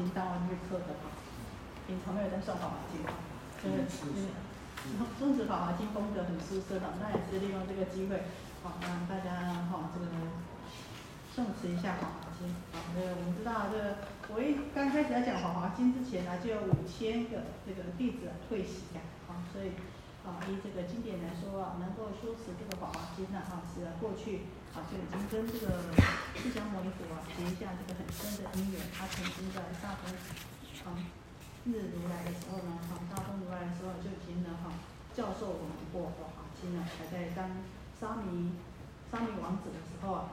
经当完预测的哈，平常没有在算法华经哈，这个中中子法华经功德很殊胜的，那也是利用这个机会，好让大家哈这个诵持一下法华经。好，那个我们知道这个我一刚开始要讲法华经之前呢，就有五千个这个弟子退席呀，啊，所以。啊，以这个经典来说啊，能够修持这个法华经的哈，是过去好就已经跟这个释迦牟尼佛啊结下这个很深的因缘。他曾经在大风啊日如来的时候呢，哈大风如来的时候就已经呢哈教授我们过法华经了，还在当沙弥沙弥王子的时候啊。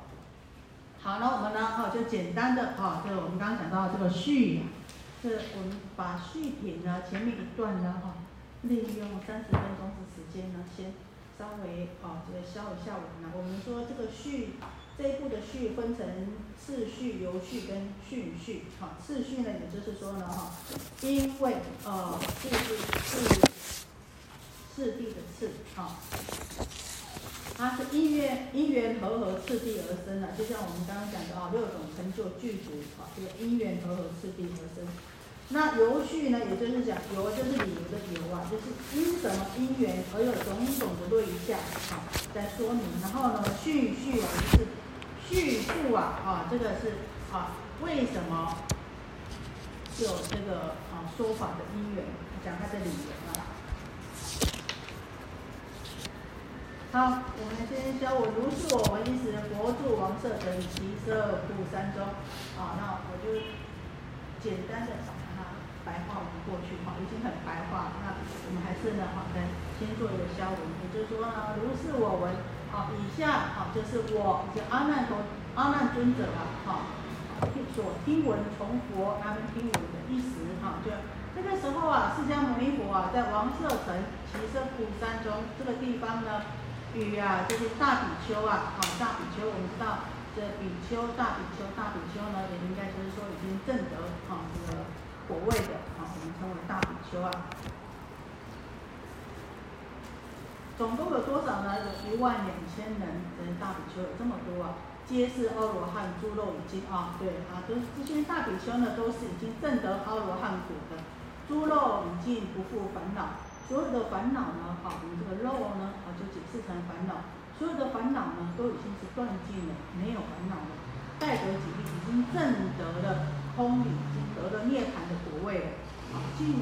好，那我们呢哈就简单的哈，就我们刚刚讲到这个序，是我们把序品呢前面一段呢哈。利用三十分钟的时间呢，先稍微啊这个消一下文呢。我们说这个序这一步的序分成次序、由序跟顺序。好，次序呢，也就是说呢哈，因为呃次是次次第的次，好，它是因缘因缘和合次第而生的，就像我们刚刚讲的啊，六种成就具足啊，这个因缘和合次第而生。那由序呢，也就是讲由就是理由的由啊，就是因什么因缘而有种种的对象，啊，在说明。然后呢，序序啊就是叙述啊，啊，这个是啊，为什么有这个啊说法的因缘，讲它的理由啊。好，我们先教我如是我闻一时，佛住王舍等其色故山中。啊，那我就简单的。白话文过去哈，已经很白话。那我们还是呢，好，再先做一个消文，也就是说呢，如是我闻，好，以下好就是我就阿难陀阿难尊者啊，哈，所听闻从佛阿难听闻的一时哈，就那个时候啊，释迦牟尼佛啊，在王舍城其舍普山中这个地方呢，与啊这些大比丘啊，好大比丘，我们知道这比丘大比丘大比丘呢，也应该就是说已经证得啊这个。果位的啊，我们称为大比丘啊。总共有多少呢？有一万两千人，人大比丘有这么多啊，皆是阿罗汉，诸肉已经啊，对啊，都这些大比丘呢，都是已经证得阿罗汉果的，诸肉已经不复烦恼，所有的烦恼呢，好，我们这个肉呢，啊，就解释成烦恼，所有的烦恼呢，都已经是断尽了，没有烦恼了，待得几力，已经证得了空理。得了涅槃的果位了，啊，尽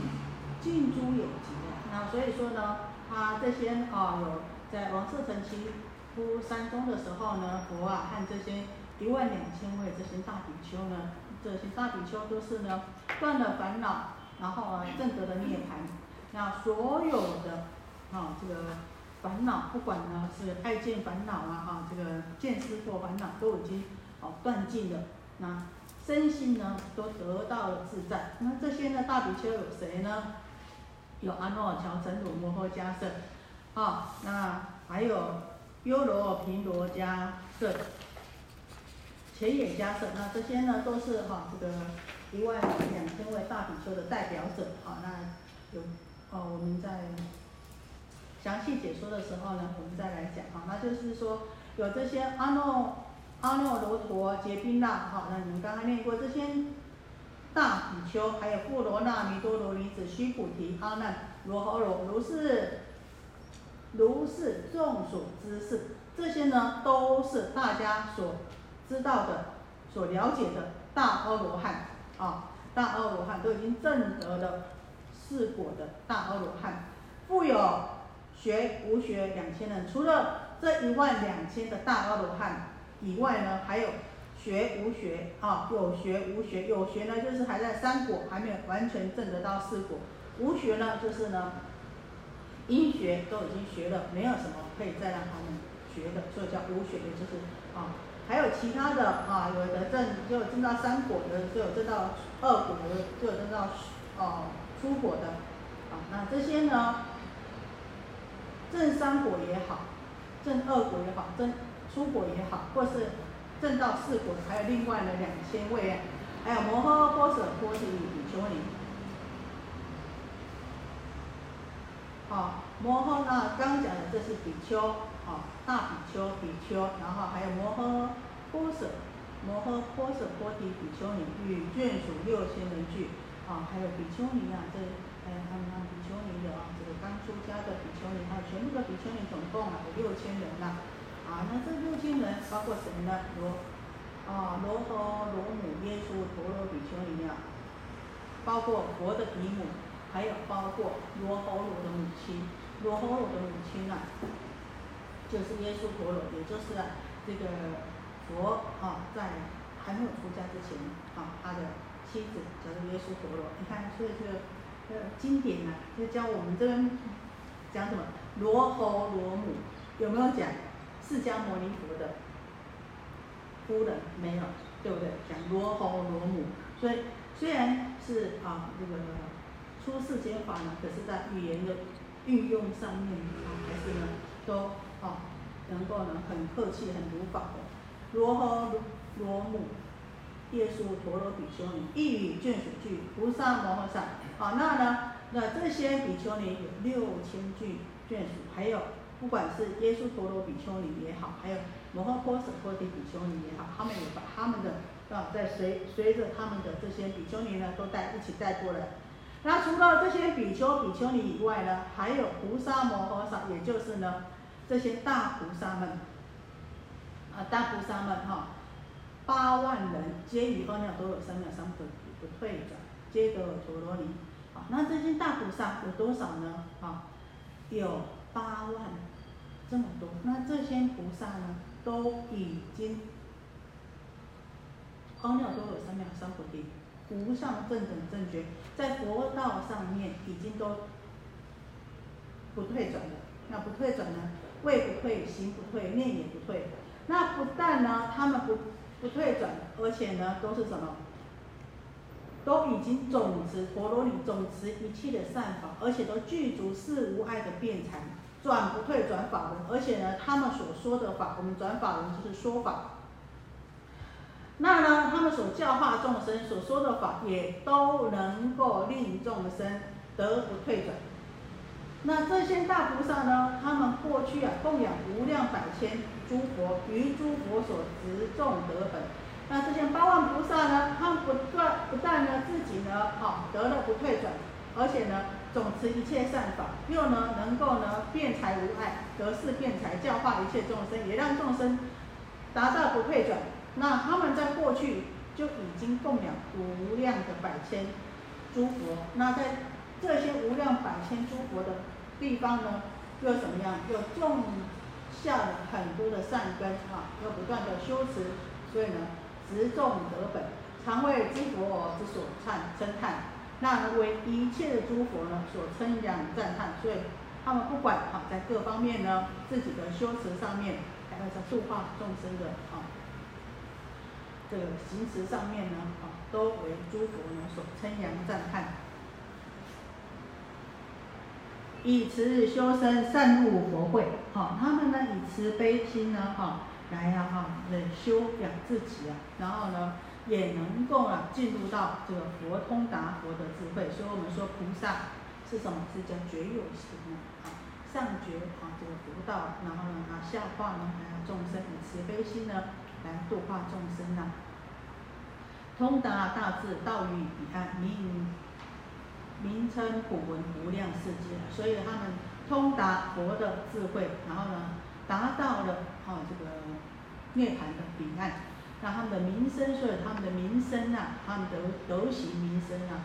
尽诸有极了。那所以说呢，他这些啊有在王舍城七夫山中的时候呢，佛啊和这些一万两千位这些大比丘呢，这些大比丘都是呢断了烦恼，然后啊证得了涅槃。那所有的啊这个烦恼，不管呢是爱见烦恼啊，哈这个见思惑烦恼都已经哦断尽了。那身心呢都得到了自在。那这些呢大比丘有谁呢？有阿诺乔陈鲁摩诃迦摄，啊，那还有优罗频罗迦摄、前野迦摄。那这些呢都是哈这个一万两千位大比丘的代表者。好，那有哦我们在详细解说的时候呢，我们再来讲。哈，那就是说有这些阿诺。阿耨罗陀结冰那，好，那你们刚才念过这些大比丘，还有富罗那弥多罗尼子须菩提阿难罗诃罗，如是如是众所知是，这些呢都是大家所知道的、所了解的大阿罗汉啊，大阿罗汉都已经证得了四果的大阿罗汉，富有学无学两千人，除了这一万两千的大阿罗汉。以外呢，还有学无学啊，有学无学，有学呢就是还在三果还没有完全证得到四果，无学呢就是呢，因学都已经学了，没有什么可以再让他们学的，所以叫无学，也就是啊，还有其他的啊，有的证就证到三果的，就有证到二果的，就有证到哦出果的，啊，那这些呢，证三果也好，证二果也好，证。出果也好，或是正道四果，还有另外的两千位，还有摩诃波舍波提比丘尼。好，摩诃那刚讲的这是比丘，好，大比丘、比丘，然后还有摩诃波舍，摩诃波舍波提比丘尼与眷属六千人聚，啊，还有比丘尼啊，这还有他们那比丘尼的啊，这个刚出家的比丘尼，还有全部的比丘尼，总共啊有六千人呐，啊那这六亲人包括什么呢？罗，啊，罗诃罗母耶稣陀罗比丘尼啊，包括佛的姨母，还有包括罗侯罗的母亲，罗侯罗的母亲啊，就是耶稣陀罗，也就是这个。佛啊，在还没有出家之前，啊，他的妻子叫做耶稣陀罗。你看，所以这个呃经典呢，就教我们这边讲什么罗侯罗母，有没有讲释迦牟尼佛的夫人？没有，对不对？讲罗侯罗母。所以虽然是啊这个出世间法呢，可是在语言的运用上面啊，还是呢都啊能够呢很客气、很如法的。罗侯罗母，耶稣陀罗比丘尼，一语眷属俱，菩萨摩诃萨。好，那呢？那这些比丘尼有六千句眷属，还有不管是耶稣陀罗比丘尼也好，还有摩诃波舍波提比丘尼也好，他们也把他们的啊，在随随着他们的这些比丘尼呢，都带一起带过来。那除了这些比丘比丘尼以外呢，还有菩萨摩诃萨，也就是呢这些大菩萨们。啊，大菩萨们哈，八万人皆以阿耨多罗三藐三菩提不退转，皆得陀罗尼。啊，那这些大菩萨有多少呢？啊，有八万，这么多。那这些菩萨呢，都已经阿耨多罗三藐三菩提，无上正等正觉，在佛道上面已经都不退转了。那不退转呢？位不退，行不退，念也不退。那不但呢，他们不不退转，而且呢，都是什么？都已经种持陀罗尼，总持一切的善法，而且都具足四无碍的辩才，转不退转法轮。而且呢，他们所说的法，我们转法轮就是说法。那呢，他们所教化众生所说的法，也都能够令众生得不退转。那这些大菩萨呢，他们过去啊，供养无量百千。诸佛于诸佛所执众得本，那这些八万菩萨呢？他们不断不但呢自己呢，好得了不退转，而且呢总持一切善法，又呢能够呢辩才无碍，得是辩才教化一切众生，也让众生达到不退转。那他们在过去就已经供养无量的百千诸佛，那在这些无量百千诸佛的地方呢，又怎么样？又种。下了很多的善根啊，又不断的修持，所以呢，执众得本，常为诸佛之所赞称叹，那为一切的诸佛呢所称扬赞叹，所以他们不管啊，在各方面呢，自己的修持上面，还有在度化众生的啊，这个行持上面呢啊，都为诸佛呢所称扬赞叹。以慈修身，善入佛会。好，他们呢以慈悲心呢，哈，来呀哈，来修养自己啊，然后呢，也能够啊进入到这个佛通达佛的智慧。所以我们说菩萨是什么？是叫觉有情啊，上觉啊这个佛道，然后呢啊下化呢还有众生以慈悲心呢来度化众生呐，通达大智，道于彼岸，名。名称普闻无量世界，所以他们通达佛的智慧，然后呢，达到了哦这个涅槃的彼岸，那他们的名声，所以他们的名声啊，他们的德行名声啊，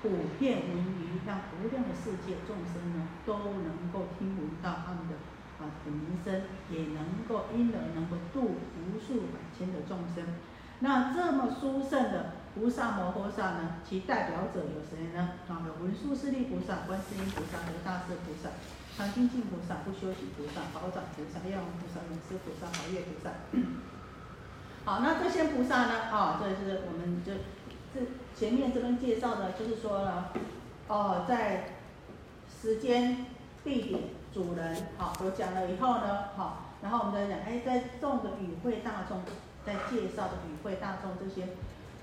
普遍闻于让无量的世界众生呢，都能够听闻到他们的啊的名声，也能够因而能够度无数百千的众生。那这么殊胜的。菩萨摩诃萨呢？其代表者有谁呢？啊，有文殊师利菩萨、观世音菩萨、和大士菩萨、常精进菩萨、不修行菩萨、宝掌菩萨、药王菩萨、龙师菩萨、华月菩萨。好，那这些菩萨呢？啊，这是我们就这前面这边介绍的，就是说呢，哦，在时间、地点、主人，好，我讲了以后呢，好，然后我们再讲，哎，在众的与会大众，在介绍的与会大众这些。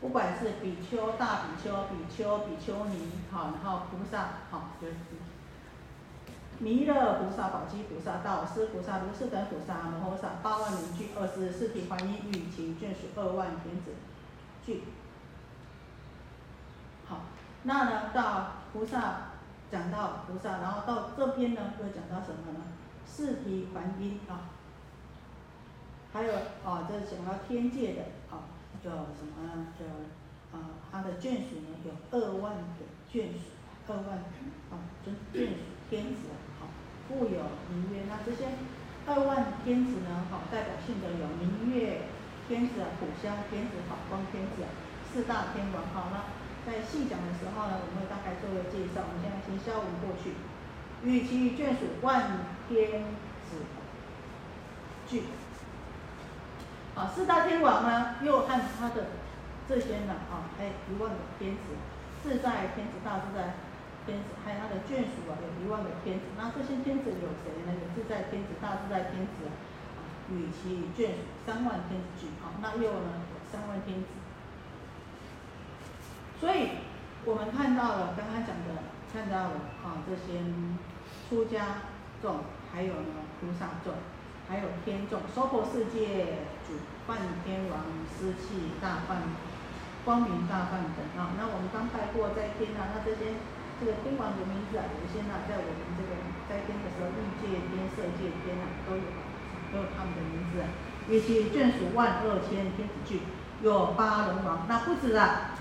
不管是比丘、大比丘、比丘、比丘尼，好，然后菩萨，好，就是弥勒菩萨、宝积菩萨、道师菩萨、如是等菩萨、摩诃萨八万名具，二十四体还因与其眷属二万天子具。好，那呢到菩萨讲到菩萨，然后到这边呢又讲到什么呢？四体还因啊，还有啊，这讲到天界的啊，叫什么呢？叫啊，他的眷属呢有二万个眷属，二万啊，尊眷属天子，好，富有明月。那这些二万天子呢，好，代表性的有明月天子啊、普香天子、法光天子啊，四大天王。好，那在细讲的时候呢，我们会大概做个介绍。我们现在先消文过去，与其眷属万天子聚。啊，四大天王呢，又和他的。这些呢，啊，还一万个天子，自在天子、大自在天子，还有他的眷属啊，有一万个天子。那这些天子有谁呢？有自在天子、大自在天子啊，与其眷属三万天子聚。好，那又呢三万天子。所以我们看到了刚刚讲的，看到了啊这些出家众，还有呢菩萨众，还有天众，娑婆世界主梵天王、湿气大梵。光明大梵等啊，那我们刚拜过在天啊，那这些这个天王的名字啊，有些呢在我们这个在天的时候，欲界天、色界天啊都有，都有他们的名字啊。与其眷属万二千天子俱，有八龙王，那不止啊，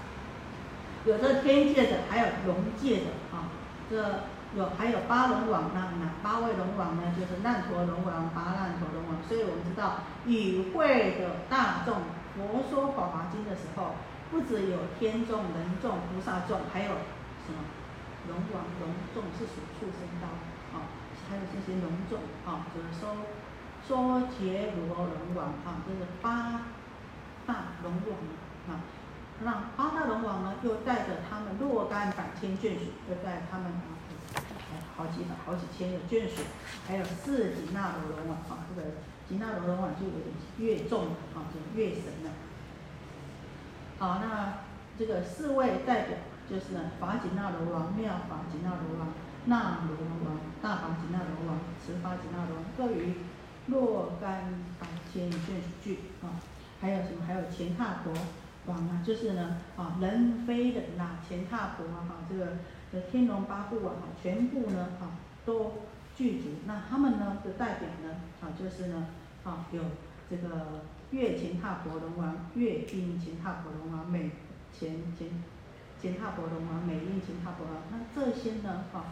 有这天界的，还有龙界的啊，这有还有八龙王，那哪八位龙王呢？就是难陀龙王、八难陀龙王。所以我们知道与会的大众佛说《法华经》的时候。不只有天众、人众、菩萨众，还有什么龙王、龙众是属畜生道，啊，还有这些龙众，啊，就是说说结罗龙王，啊，这是八大龙王，啊，那八大龙王呢，又带着他们若干百千眷属，又带他们啊，好几百、好几千的眷属，还有四吉那罗龙王，啊，这个吉那罗龙王就有点越重，啊，就越神了。好，那这个四位代表就是呢，法吉那罗王、妙法吉那罗王、那罗王、大法吉那罗王、持法吉那罗王，各于若干百千眷属啊。还有什么？还有前踏婆王啊，就是呢啊，人非人呐，前踏婆啊，哈，这个的天龙八部啊，全部呢啊都具足。那他们呢的代表呢啊，就是呢啊有这个。月前踏婆龙王，月阴前踏婆龙王，美前前前踏婆龙王，美阴前踏婆龙王。那这些呢，哈，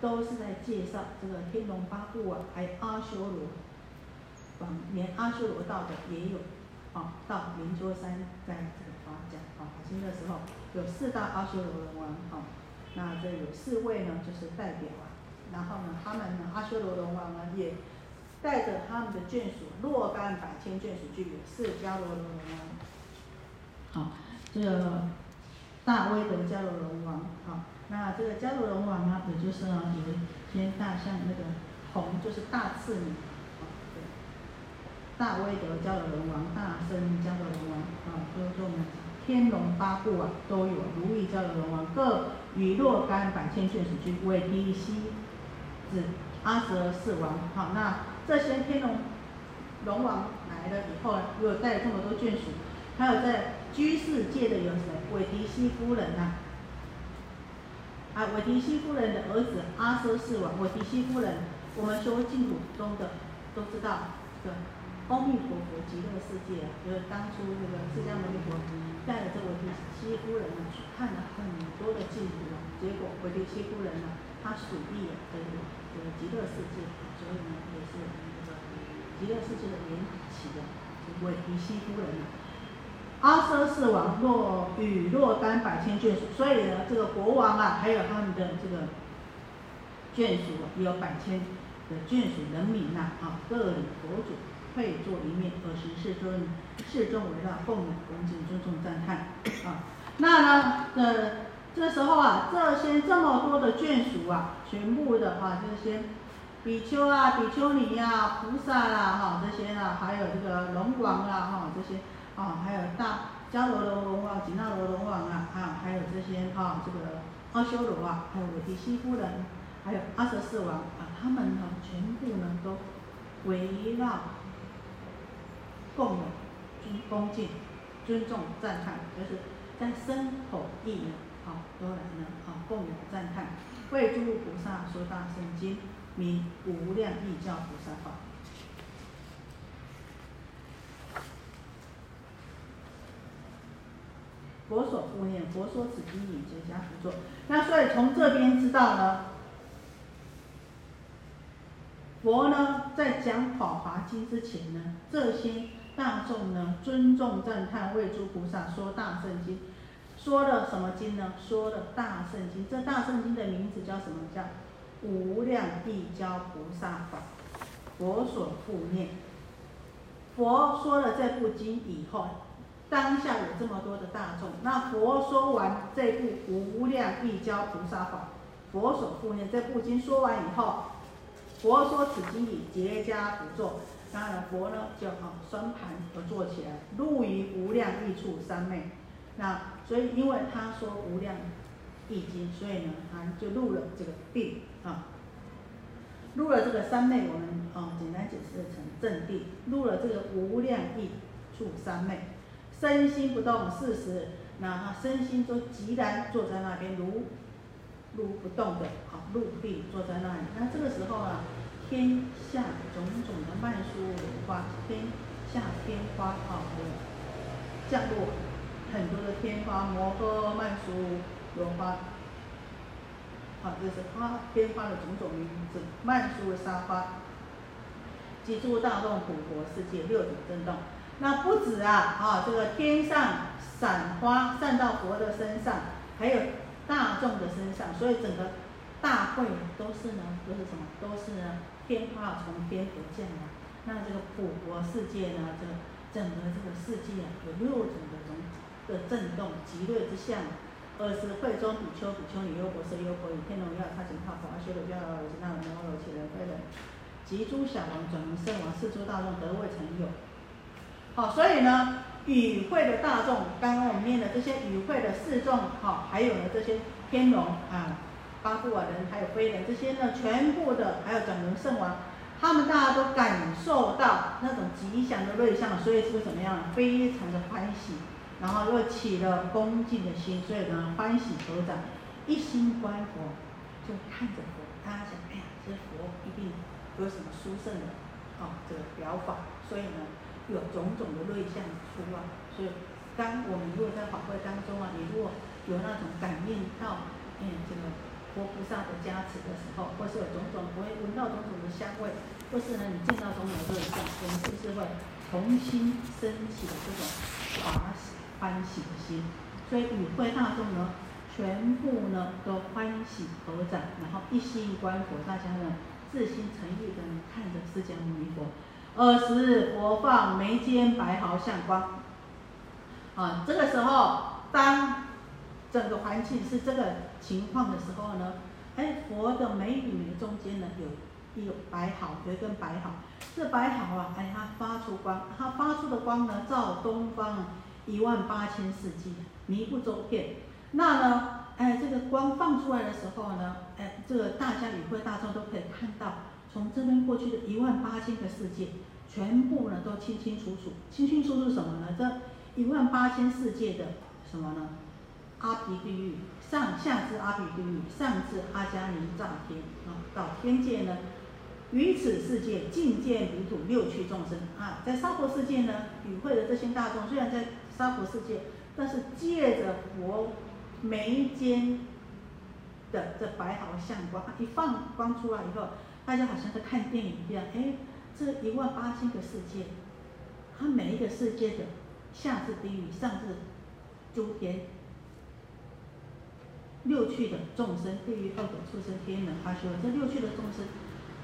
都是在介绍这个天龙八部啊，还有阿修罗，啊，连阿修罗道的也有，啊，到圆桌山在这个发讲啊，新的时候有四大阿修罗龙王，哈，那这有四位呢，就是代表啊，然后呢，他们呢，阿修罗龙王呢也。带着他们的眷属若干百千眷属，具有四迦罗罗王。好，这个大威德迦罗龙王。好，那这个迦罗罗王呢，也就是呢，有一天大象那个红，就是大刺女。对。大威德迦罗龙王，大声迦罗龙王。啊，就是说我们天龙八部啊，都有如意迦罗龙王，各与若干百千眷属，俱为第西子阿舍四王。好，那。这些天龙龙王来了以后呢，又带了这么多眷属，还有在居士界的有谁？韦提西夫人呐，啊，韦提西夫人的儿子阿奢四王。韦提西夫人，我们说净土中的都知道，这个阿弥陀佛极乐世界，就是当初那个释迦牟尼佛带着这韦提西夫人呢去看了很多的净土啊，结果韦提西夫人呢，她属地也，这个这个极乐世界，所以呢。也是这个极乐世界的缘起的韦提西夫人阿奢是王若与若干百千眷属，所以呢，这个国王啊，还有他们的这个眷属，有百千的眷属人民呐，啊，各领佛祖跪坐一面，而十世尊世众围绕奉礼恭敬尊重赞叹啊。那呢，呃，这时候啊，这些这么多的眷属啊，全部的啊，这些。比丘啊，比丘尼呀，菩萨啦，哈，这些呢，还有这个龙王啦，哈，这些，啊，还有大迦罗罗龙王、吉那罗龙王啊，啊，还有这些，啊，这个阿修罗啊，还有韦提西夫人，还有二十四王啊，他们呢全部呢都围绕供养、尊恭敬、尊重、赞叹，就是在身口意呢，好都来呢，好供养赞叹，为诸菩萨说大圣经，名无量义教菩萨法。佛所护念，佛说此经以结加不作。那所以从这边知道呢，佛呢在讲《法华经》之前呢，这些大众呢尊重赞叹为诸菩萨说大圣经，说了什么经呢？说了大圣经。这大圣经的名字叫什么？叫无量地教菩萨法。佛所护念，佛说了这部经以后。当下有这么多的大众，那佛说完这部无量义教菩萨法，佛所护念这部经说完以后，佛说此经已结家不作，当然佛呢就啊双盘合作起来，入于无量义处三昧。那所以因为他说无量易经，所以呢他就入了这个定啊，入了这个三昧，我们啊简单解释成正定，入了这个无量义处三昧。身心不动，四十，那他身心都极然坐在那边，如如不动的，好，入定坐在那里。那这个时候啊，天下种种的曼殊莲花，天下天花好的，降落很多的天花，摩诃曼殊莲花，好，这是花天花的种种名字，曼殊沙花，几诸大众普佛世界六种震动。那不止啊，啊，这个天上散花散到佛的身上，还有大众的身上，所以整个大会都是呢，都是什么？都是呢，天花从天而降的。那这个普国世界呢，这整个这个世界啊，有六种的种的震动，极乐之相。二是会中比丘、比丘尼、优婆塞、优婆夷、天龙要他请他佛阿修罗、迦罗、罗、那罗、摩罗、伽罗、非人，及诸小王、转轮圣王、四诸大众得未成有。好，所以呢，与会的大众，刚刚我们念的这些与会的四众，哈，还有呢这些天龙啊、八部啊人，还有飞人，这些呢全部的，还有转轮圣王，他们大家都感受到那种吉祥的瑞相，所以是怎么样？非常的欢喜，然后又起了恭敬的心，所以呢欢喜合掌，一心观佛，就看着佛，大家想，哎呀，这佛一定有什么殊胜的，哦，这个表法，所以呢。有种种的瑞相出啊，所以当我们如果在法会当中啊，你如果有那种感应到，嗯，这个佛菩萨的加持的时候，或是有种种不会闻到种种的香味，或是呢你见到种种的瑞相，我们是不是会重新升起的这种华喜欢喜的心？所以与会大众呢，全部呢都欢喜合掌，然后一心一观佛，大家呢自心诚意的看着释迦牟尼佛。尔时佛放眉间白毫相光，啊，这个时候当整个环境是这个情况的时候呢，哎，佛的眉与眉中间呢有有白毫，有一根白毫，这白毫啊，哎，它发出光，它发出的光呢照东方一万八千世纪，弥不周遍。那呢，哎，这个光放出来的时候呢，哎，这个大家与会大众都可以看到。从这边过去的一万八千个世界，全部呢都清清楚楚，清清楚楚什么呢？这一万八千世界的什么呢？阿鼻地狱，上下至阿鼻地狱，上至阿迦尼藏天啊，到天界呢，于此世界尽见离土六趣众生啊，在娑婆世界呢，与会的这些大众，虽然在娑婆世界，但是借着佛眉间的这白毫相光，一放光出来以后。大家好像在看电影一样，哎，这一万八千个世界，它每一个世界的下至地狱，上至诸天，六趣的众生，地狱、恶鬼、畜生、天人、阿修罗，这六趣的众生，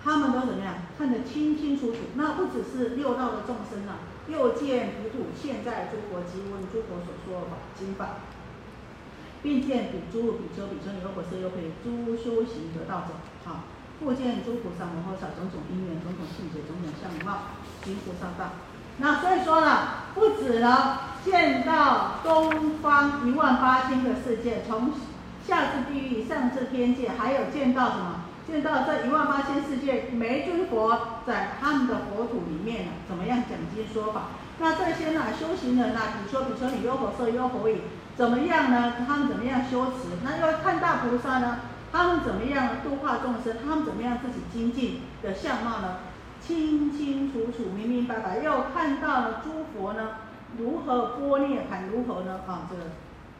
他们都怎么样？看得清清楚楚。那不只是六道的众生啊，又见不住现在诸佛及闻诸佛所说法经法，并见比诸比丘、比丘尼、优婆塞、优婆夷诸修行得道者，啊。复见诸菩萨摩诃萨种种因缘、种种性节、种种相貌，行菩萨道。那所以说呢，不止呢见到东方一万八千个世界，从下至地狱、上至天界，还有见到什么见到这一万八千世界，每尊佛在他们的佛土里面呢，怎么样讲经说法？那这些呢，修行人呢，比如说比如说你优婆塞、优婆夷，怎么样呢？他们怎么样修持？那要看大菩萨呢？他们怎么样度化众生？他们怎么样自己精进的相貌呢？清清楚楚、明明白白。又看到了诸佛呢，如何波涅盘？如何呢？啊，这个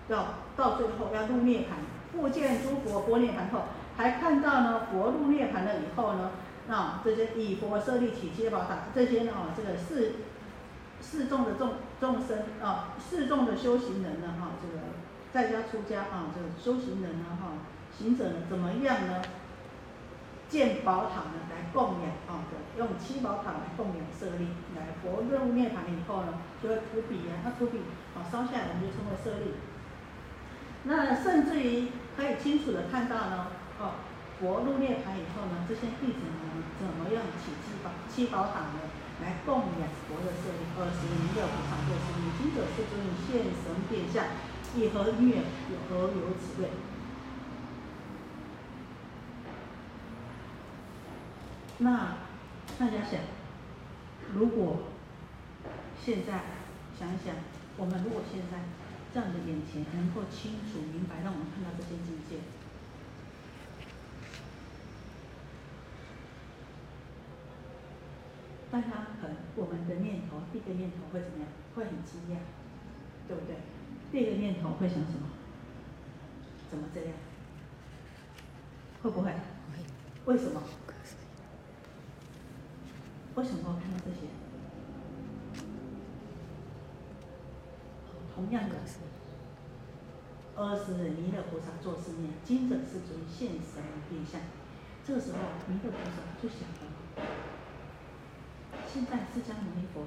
要到最后要入涅盘。复见诸佛波涅盘后，还看到呢，佛入涅盘了以后呢，啊，这些以佛舍利起七宝塔，这些呢，啊，这个四四众的众众生啊，四众的修行人呢，哈，这个在家出家啊，这个修行人呢，哈。行者呢，怎么样呢？建宝塔呢，来供养啊，用七宝塔来供养舍利，来佛入涅盘以后呢，就会土笔啊，那土笔啊烧下来，我们就称为舍利。那甚至于可以清楚的看到呢，哦，佛入涅槃以后呢，这些弟子呢，怎么样起七宝七宝塔呢，来供养佛的舍利？二十名的菩萨就是，行者是尊现神变相，以何愿？有何有此愿？那大家想，如果现在想一想，我们如果现在这样的眼前能够清楚明白，让我们看到这些境界，大家可能我们的念头，第一个念头会怎么样？会很惊讶，对不对？第二个念头会想什么？怎么这样？会不会？为什么？为什么我看到这些？同样的，二十弥勒菩萨做事念，金者世尊现神变相。这个时候，弥勒菩萨就想了：现在释迦牟尼佛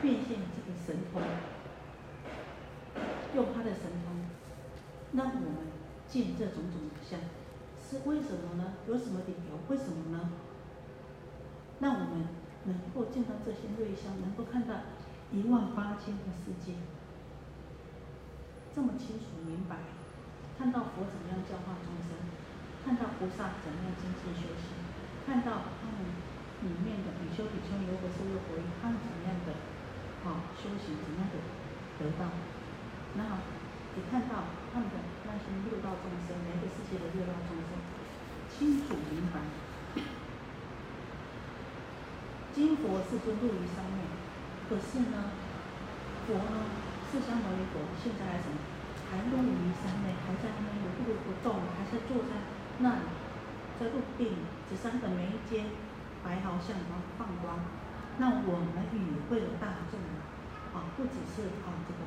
变现这个神通，用他的神通让我们见这种种的相，是为什么呢？有什么理由？为什么呢？让我们能够见到这些瑞相，能够看到一万八千个世界，这么清楚明白，看到佛怎样教化众生，看到菩萨怎样精进修行，看到他们里面的比丘、比丘尼、优婆塞、优婆夷，他们怎样的啊修行，怎样的得到，然后也看到他们的那些六道众生，每个世界的六道众生，清楚明白。金佛是尊入于山内，可是呢，佛呢，释迦牟尼佛现在还什么？还入于山内，还在那边不不不动，还是坐在那里，在入定，只三个眉间白毫像光放光。那我们与会的大众啊，不只是啊这个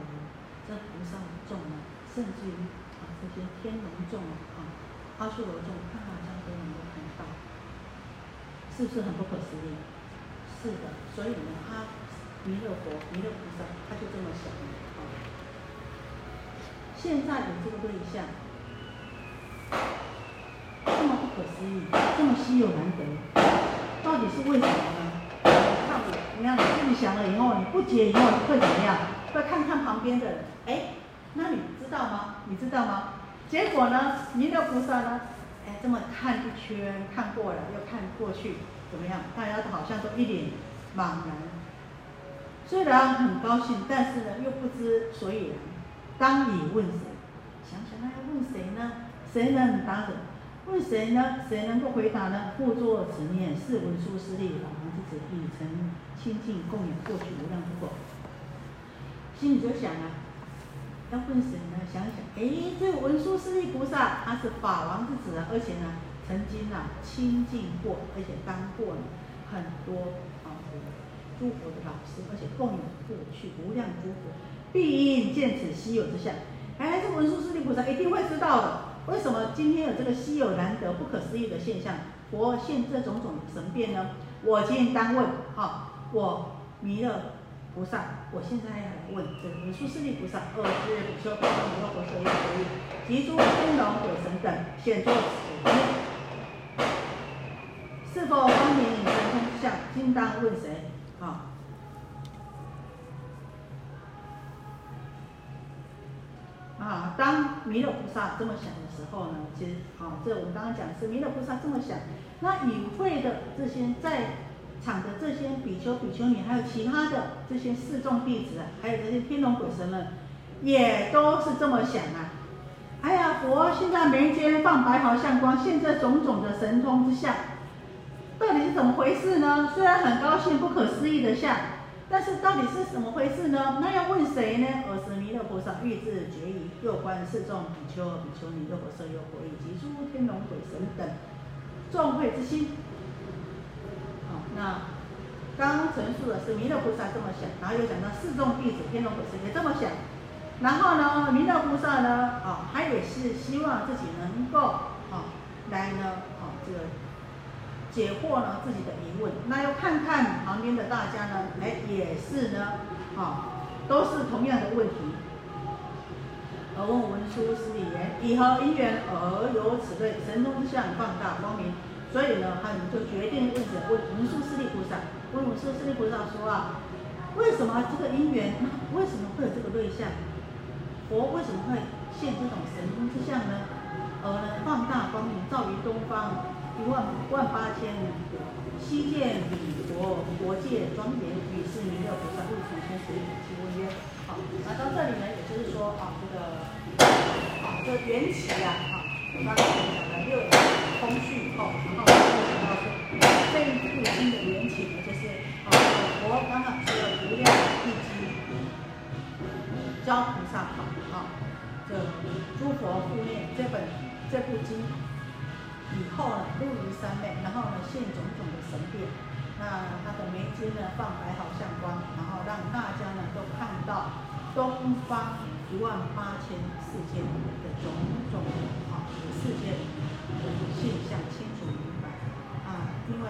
这菩萨众啊，甚至于啊这些天龙众啊，阿修罗众，他好像都能够看到，是不是很不可思议？是的，所以呢，他弥勒佛、弥勒菩萨，他就这么想啊。现在有这个对象，这么不可思议，这么稀有难得，到底是为什么呢？看我，你看你自己想了以后，你不解以后会怎么样？会看看旁边的人，哎，那你知道吗？你知道吗？结果呢，弥勒菩萨呢，哎，这么看一圈，看过了又看过去。怎么样？大家好像都一脸茫然，虽然很高兴，但是呢又不知所以然。当你问谁？想想那要问谁呢？谁能答的？问谁呢？谁能够回答呢？故作此念：是文殊师利法王之子，已成清净供养过去无量之佛。心里就想啊，要问谁呢？想想，哎，这个文殊师利菩萨，他是法王之子啊，而且呢。曾经啊亲近过，而且当过很多啊诸佛的老师，而且供养过去无量诸佛，必应见此稀有之相。哎，这文殊师利菩萨一定会知道的。为什么今天有这个稀有难得、不可思议的现象？佛现这种种神变呢？我今天当问，哈，我弥勒菩萨，我现在来问这个文殊师利菩萨，二是比丘、比丘尼、罗婆舍、耶婆夷及诸天龙鬼神等，现作此应当问谁？啊啊，当弥勒菩萨这么想的时候呢，其实啊，这我们刚刚讲是弥勒菩萨这么想，那与会的这些在场的这些比丘、比丘尼，还有其他的这些四众弟子，还有这些天龙鬼神们，也都是这么想啊。哎呀，佛现在眉间放白毫相光，现在种种的神通之相，到底是怎么回事呢？虽然很高兴，不可思议的像，但是到底是怎么回事呢？那要问谁呢？尔时弥勒菩萨欲自决疑，又观四众比丘、比丘尼、优婆塞、优婆以及诸天龙鬼神等众会之心。好，那刚刚陈述的是弥勒菩萨这么想，然后又讲到四众弟子、天龙鬼神也这么想。然后呢，弥勒菩萨呢，啊，他也是希望自己能够啊，来呢，啊，这个解惑呢自己的疑问。那要看看旁边的大家呢，哎，也是呢，啊，都是同样的问题。而问文殊师利言：以何因缘而有此类神通之相放大光明？所以呢，他们就决定问者问文殊师利菩萨。问文殊师利菩萨说啊，为什么这个因缘，为什么会有这个对象？佛为什么会现这种神通之相呢？而呢放大光明，照于东方一万万八千里，悉见彼国国界庄严。于是弥勒菩萨入重千水其问曰：好，那到这里呢，也就是说啊，这个啊，这缘起呀，啊，刚才讲的六通序后，然后讲到说这一部经的缘起呢，就是啊，佛刚刚说的无量地基，教菩萨好。这诸佛护念这本这部经以后呢，入于三昧，然后呢现种种的神变，那他的眉间呢放白毫相光，然后让大家呢都看到东方一万八千世界的种种啊世界的现象清楚明白。啊，因为